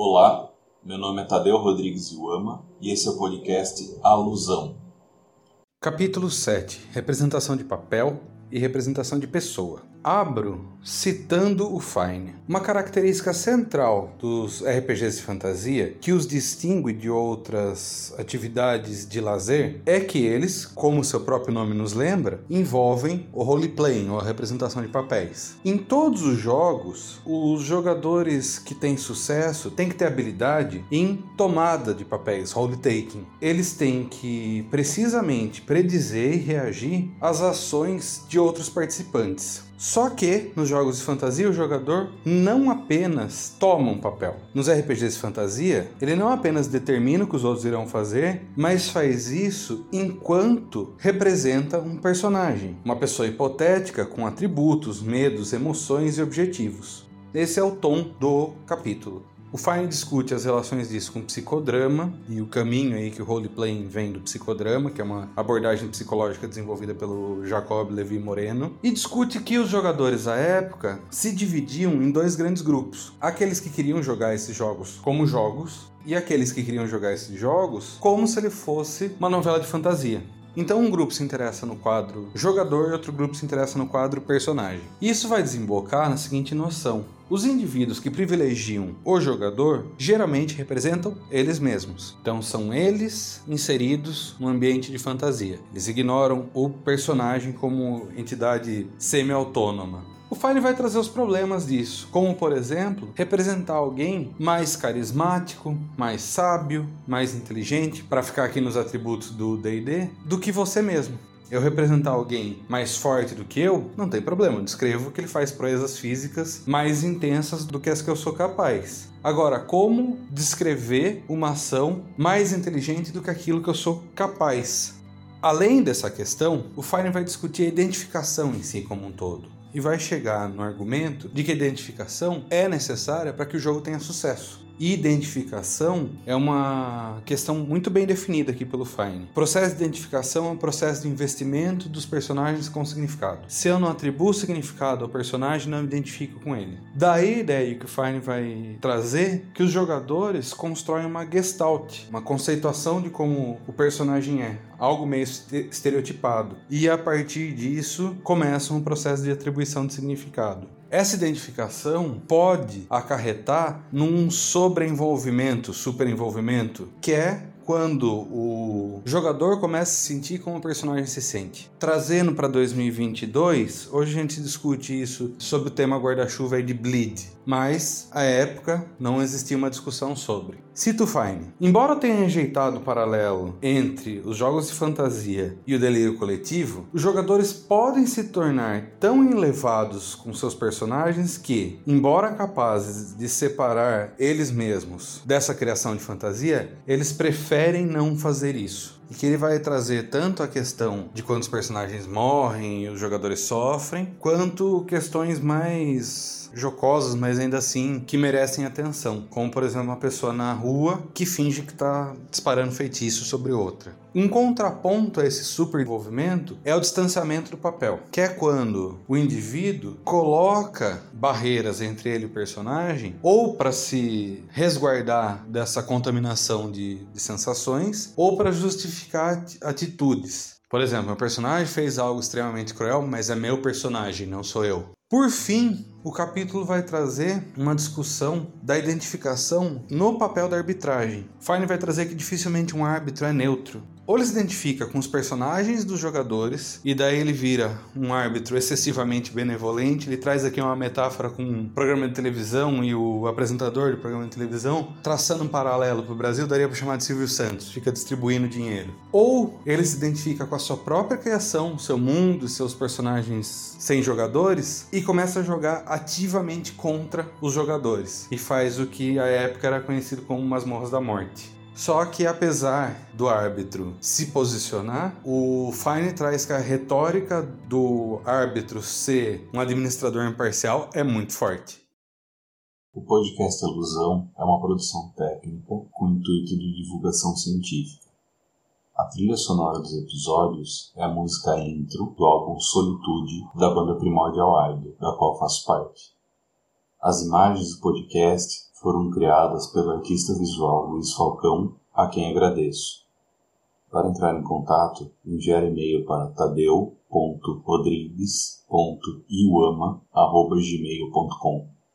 Olá, meu nome é Tadeu Rodrigues Iuama e esse é o podcast Alusão. Capítulo 7 Representação de papel e representação de pessoa. Abro citando o Fine. Uma característica central dos RPGs de fantasia que os distingue de outras atividades de lazer é que eles, como seu próprio nome nos lembra, envolvem o role-playing, ou a representação de papéis. Em todos os jogos, os jogadores que têm sucesso têm que ter habilidade em tomada de papéis, role-taking. Eles têm que precisamente predizer e reagir às ações de outros participantes. Só que nos jogos de fantasia o jogador não apenas toma um papel. Nos RPGs de fantasia, ele não apenas determina o que os outros irão fazer, mas faz isso enquanto representa um personagem, uma pessoa hipotética com atributos, medos, emoções e objetivos. Esse é o tom do capítulo. O Fine discute as relações disso com o psicodrama e o caminho aí que o roleplaying vem do psicodrama, que é uma abordagem psicológica desenvolvida pelo Jacob Levi Moreno, e discute que os jogadores à época se dividiam em dois grandes grupos: aqueles que queriam jogar esses jogos como jogos e aqueles que queriam jogar esses jogos como se ele fosse uma novela de fantasia. Então um grupo se interessa no quadro jogador e outro grupo se interessa no quadro personagem. Isso vai desembocar na seguinte noção: os indivíduos que privilegiam o jogador geralmente representam eles mesmos. Então são eles inseridos no ambiente de fantasia. Eles ignoram o personagem como entidade semi-autônoma. O Fine vai trazer os problemas disso, como por exemplo, representar alguém mais carismático, mais sábio, mais inteligente, para ficar aqui nos atributos do D&D, do que você mesmo eu representar alguém mais forte do que eu, não tem problema. Eu descrevo que ele faz proezas físicas mais intensas do que as que eu sou capaz. Agora, como descrever uma ação mais inteligente do que aquilo que eu sou capaz? Além dessa questão, o Fine vai discutir a identificação em si como um todo e vai chegar no argumento de que a identificação é necessária para que o jogo tenha sucesso identificação é uma questão muito bem definida aqui pelo Fine. O processo de identificação é um processo de investimento dos personagens com significado. Se eu não atribuo significado ao personagem, não me identifico com ele. Daí a ideia que o Fine vai trazer que os jogadores constroem uma gestalt, uma conceituação de como o personagem é, algo meio estereotipado. E a partir disso começa um processo de atribuição de significado. Essa identificação pode acarretar num sobreenvolvimento, superenvolvimento, que é quando o jogador começa a se sentir como o personagem se sente. Trazendo para 2022, hoje a gente discute isso sobre o tema guarda-chuva de Bleed, mas à época não existia uma discussão sobre. Cito Fine. Embora tenha rejeitado o paralelo entre os jogos de fantasia e o delírio coletivo, os jogadores podem se tornar tão enlevados com seus personagens que, embora capazes de separar eles mesmos dessa criação de fantasia, eles preferem não fazer isso e que ele vai trazer tanto a questão de quando os personagens morrem e os jogadores sofrem, quanto questões mais jocosas, mas ainda assim que merecem atenção, como por exemplo uma pessoa na rua que finge que está disparando feitiço sobre outra. Um contraponto a esse super envolvimento é o distanciamento do papel, que é quando o indivíduo coloca barreiras entre ele e o personagem, ou para se resguardar dessa contaminação de, de sensações, ou para justificar atitudes. Por exemplo, meu personagem fez algo extremamente cruel, mas é meu personagem, não sou eu. Por fim, o capítulo vai trazer uma discussão da identificação no papel da arbitragem. Fine vai trazer que dificilmente um árbitro é neutro. Ou ele se identifica com os personagens dos jogadores, e daí ele vira um árbitro excessivamente benevolente. Ele traz aqui uma metáfora com um programa de televisão e o apresentador do programa de televisão, traçando um paralelo para o Brasil, daria para chamar de Silvio Santos, fica distribuindo dinheiro. Ou ele se identifica com a sua própria criação, seu mundo, seus personagens sem jogadores, e começa a jogar ativamente contra os jogadores, e faz o que à época era conhecido como masmorras da morte. Só que apesar do árbitro se posicionar, o Fine traz que a retórica do árbitro ser um administrador imparcial é muito forte. O podcast Alusão é uma produção técnica com intuito de divulgação científica. A trilha sonora dos episódios é a música intro do álbum Solitude da banda Primordial Idol, da qual faço parte. As imagens do podcast foram criadas pelo artista visual Luiz Falcão, a quem agradeço. Para entrar em contato, enviar e-mail para tadeu.rodrigues.iuama.gmail.com